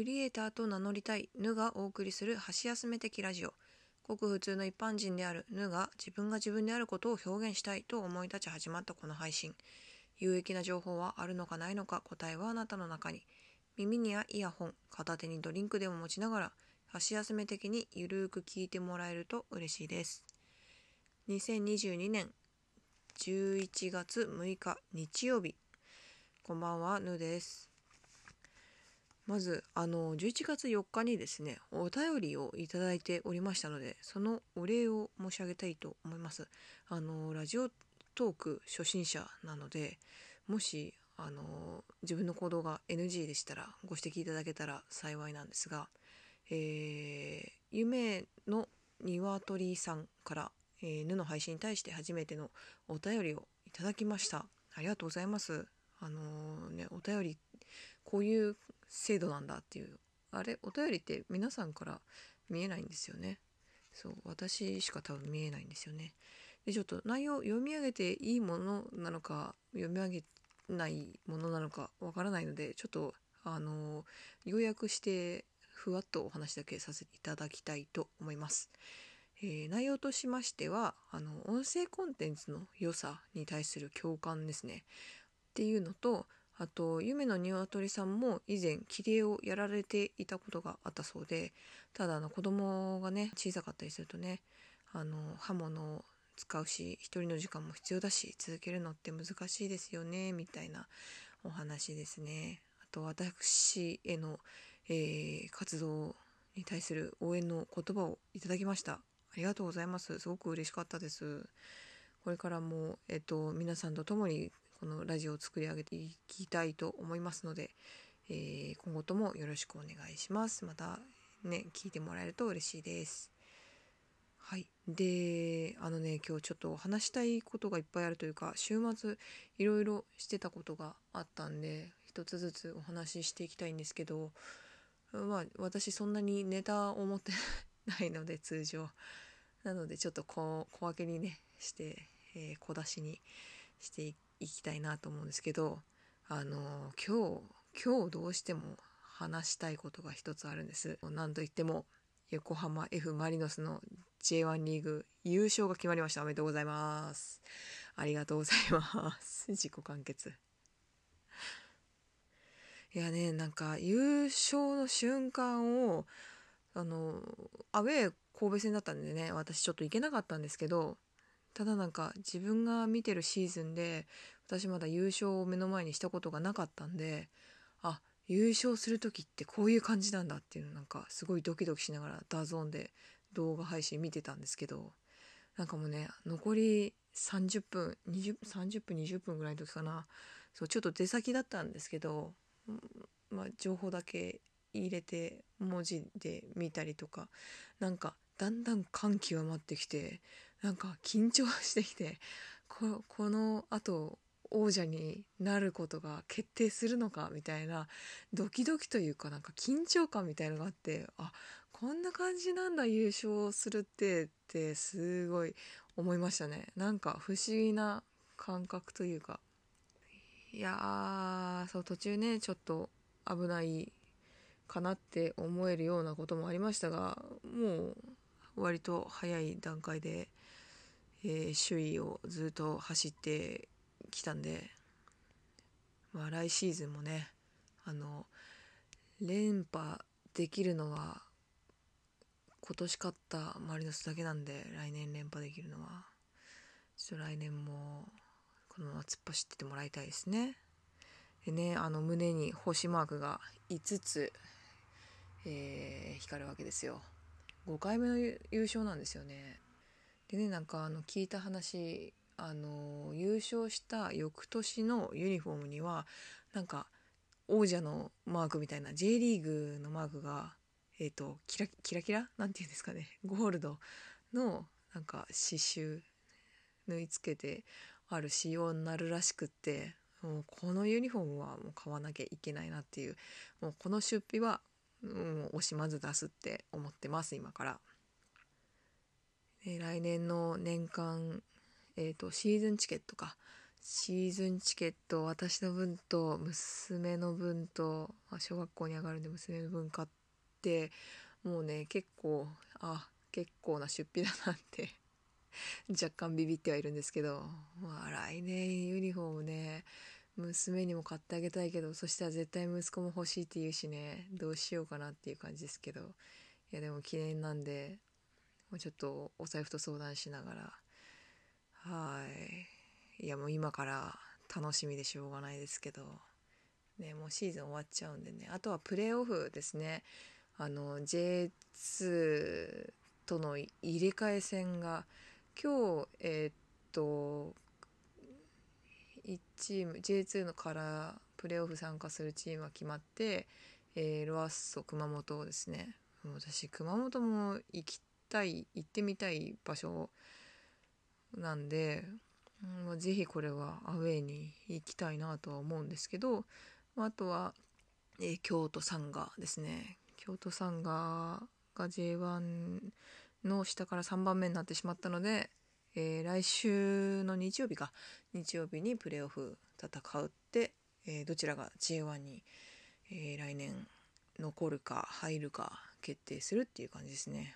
クリエイターと名乗りたいヌがお送りする箸休め的ラジオ。ごく普通の一般人であるヌが自分が自分であることを表現したいと思い立ち始まったこの配信。有益な情報はあるのかないのか答えはあなたの中に。耳にはイヤホン片手にドリンクでも持ちながら箸休め的にゆるーく聞いてもらえると嬉しいです。2022年11月6日日曜日。こんばんはぬです。まずあの11月4日にですねお便りをいただいておりましたのでそのお礼を申し上げたいと思います。あのラジオトーク初心者なのでもしあの自分の行動が NG でしたらご指摘いただけたら幸いなんですが、えー、夢の鶏さんから「えー、ぬの配信に対して初めてのお便りをいただきました。ありがとうございます。あのー、ねお便りこういう制度なんだっていう。あれお便りって皆さんから見えないんですよね。そう私しか多分見えないんですよね。でちょっと内容読み上げていいものなのか読み上げないものなのかわからないのでちょっとあの要約してふわっとお話だけさせていただきたいと思います。えー、内容としましてはあの音声コンテンツの良さに対する共感ですね。っていうのとあと夢の鶏さんも以前切り絵をやられていたことがあったそうでただあの子供がね小さかったりするとねあの刃物を使うし一人の時間も必要だし続けるのって難しいですよねみたいなお話ですね。あと私への、えー、活動に対する応援の言葉をいただきました。ありがとうございます。すごく嬉しかったです。これからも、えっと、皆さんと共にこのラジオを作り上げていきたいと思いますので、えー、今後ともよろしくお願いします。またね、聞いてもらえると嬉しいです。はい。で、あのね、今日ちょっと話したいことがいっぱいあるというか、週末いろいろしてたことがあったんで、一つずつお話ししていきたいんですけど、まあ私そんなにネタを持ってないので通常。なのでちょっと小小分けにね、して、えー、小出しにしていきたいなと思うんですけどあの今日今日どうしても話したいことが一つあるんです。何と言っても横浜 F マリノスの J1 リーグ優勝が決まりました。おめでとうございます。ありがとうございます。自己完結。いやねなんか優勝の瞬間をあのアウェー神戸戦だったんでね私ちょっと行けなかったんですけどただなんか自分が見てるシーズンで私まだ優勝を目の前にしたことがなかったんであ優勝する時ってこういう感じなんだっていうのなんかすごいドキドキしながら DAZN で動画配信見てたんですけどなんかもうね残り30分20 30分20分ぐらいの時かな。そうちょっと出先だったんですけど、まあ、情報だけ入れて文字で見たりとかなんかだんだん感極まってきてなんか緊張してきて このあと王者になることが決定するのかみたいなドキドキというかなんか緊張感みたいのがあってあこんな感じなんだ優勝するってってすごい思いましたね。なんか不思議な感覚というか。いやそう途中ねちょっと危ないかなって思えるようなこともありましたがもう割と早い段階でえー、首位をずっと走ってきたんで、まあ、来シーズンもねあの連覇できるのは今年勝ったマリノスだけなんで来年連覇できるのはちょっと来年もこのまま突っ走っててもらいたいですね。でねあの胸に星マークが5つ、えー、光るわけですよ。5回目の優勝なんですよね。でねなんかあの聞いた話あの優勝した翌年のユニフォームにはなんか王者のマークみたいな J リーグのマークがえっ、ー、とキラキラキラ？なんていうんですかね。ゴールドのなんか刺繍縫い付けてある仕様になるらしくってもうこのユニフォームはもう買わなきゃいけないなっていう。もうこの出費はもう惜しまず出すって思ってます今から。え、来年の年間、えーと、シーズンチケットかシーズンチケット私の分と娘の分と、ま、小学校に上がるんで娘の分買ってもうね結構あ結構な出費だなって若干ビビってはいるんですけどまあ来年ユニフォームね娘にも買ってあげたいけどそしたら絶対息子も欲しいって言うしねどうしようかなっていう感じですけど。いやでも記念なんでもうちょっとお財布と相談しながら。はい。いやもう今から楽しみでしょうがないですけど。ねもうシーズン終わっちゃうんでね。あとはプレーオフですね。あの J2 との入れ替え戦が今日えー、っと1チーム J2 のからプレーオフ参加するチームが決まって、えー、ロアッソ熊本ですね。私熊本も行きたい行ってみたい場所なんで、うん、ぜひこれはアウェーに行きたいなとは思うんですけどまあとは、えー、京都サンガですね。京都サンガが J1 の下から3番目になってしまったので、えー、来週の日曜日か日曜日にプレーオフ戦うって、えー、どちらが J1 に、えー、来年残るか入るか決定するっていう感じですね。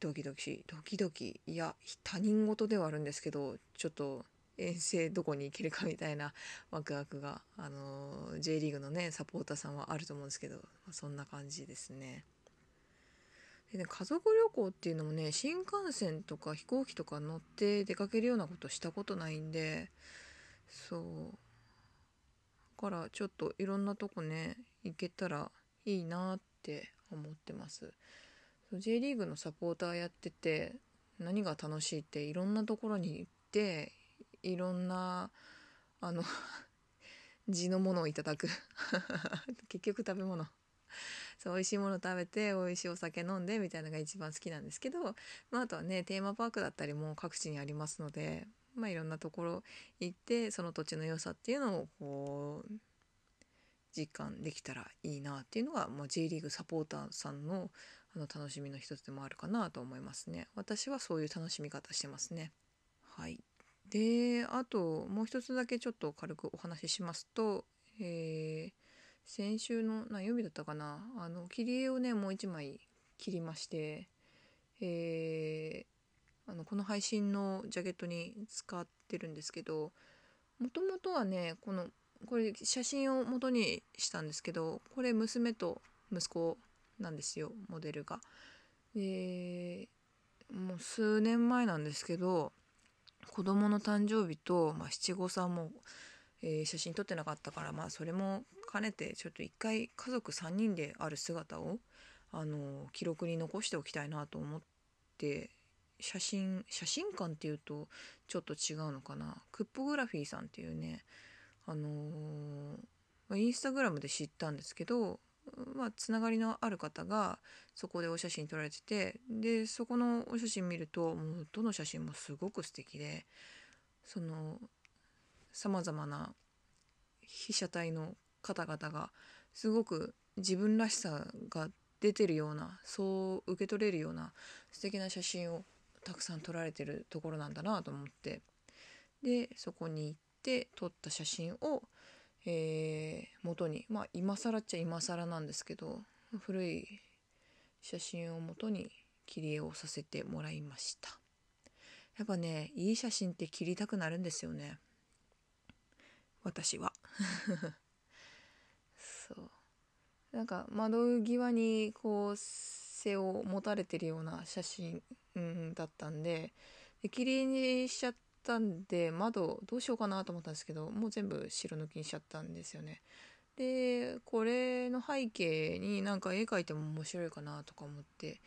ドキドキドキドキいや他人事ではあるんですけどちょっと遠征どこに行けるかみたいなワクワクが、あの J リーグのねサポーターさんはあると思うんですけどそんな感じですね。でね家族旅行っていうのもね新幹線とか飛行機とか乗って出かけるようなことしたことないんでそう。だからちょっといろんなとこね行けたらいいなって思ってます。J リーグのサポーターやってて何が楽しいっていろんなところに行っていろんなあの 地のものをいただく。結局食べ物。そう美味しいもの食べて美味しいお酒飲んでみたいなのが一番好きなんですけど、まあ、あとはねテーマパークだったりも各地にありますので、まあ、いろんなところ行ってその土地の良さっていうのをこう実感できたらいいなっていうのが、まあ、J リーグサポーターさんのあの楽しみの一つでもあるかなと思いますね。私はそういう楽しみ方してますね。はい。であともう一つだけちょっと軽くお話ししますと、えー、先週の何曜日だったかなあの切り絵をねもう一枚切りましてえー、あのこの配信のジャケットに使ってるんですけどもともとはねこのこれ写真を元にしたんですけどこれ娘と息子なんですよモデルが。でもう数年前なんですけど子供の誕生日と、まあ、七五三もえー、写真撮ってなかったからまあそれも兼ねてちょっと一回家族3人である姿をあの記録に残しておきたいなと思って写真写真館っていうとちょっと違うのかな。クッポグラフィーさんっていうねあのー、インスタグラムで知ったんですけどまあ、つながりのある方がそこでお写真撮られててでそこのお写真見るともうどの写真もすごく素敵でそのさまざまな被写体の方々がすごく自分らしさが出てるようなそう受け取れるような素敵な写真をたくさん撮られてるところなんだなと思って。でそこに行って撮った写真を、えー、元にまあ今更っちゃ今更なんですけど古い写真を元に切り絵をさせてもらいました。やっぱねいい写真って切りたくなるんですよね。私は。そう。なんか窓際にこう背を持たれてるような写真、うん、だったんでで綺麗にしちゃったんで窓どうしようかなと思ったんですけどもう全部白抜きにしちゃったんですよね。でこれの背景になんか絵描いても面白いかなとか思って。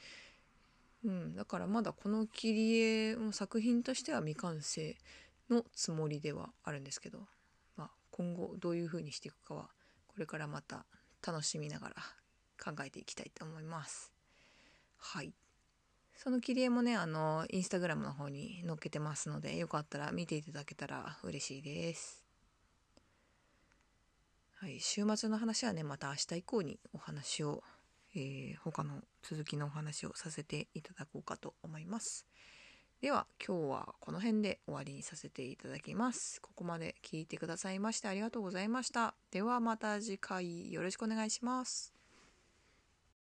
うんだからまだこの切り絵も作品としては未完成のつもりではあるんですけど。今後どういう風にしていくかはこれからまた楽しみながら考えていきたいと思います。はい。その切り絵もね、あの、インスタグラムの方に載っけてますので、よかったら見ていただけたら嬉しいです。はい、週末の話はね、また明日以降にお話を、えー、他の続きのお話をさせていただこうかと思います。では今日はこの辺で終わりにさせていただきます。ここまで聞いてくださいましてありがとうございました。ではまた次回よろしくお願いします。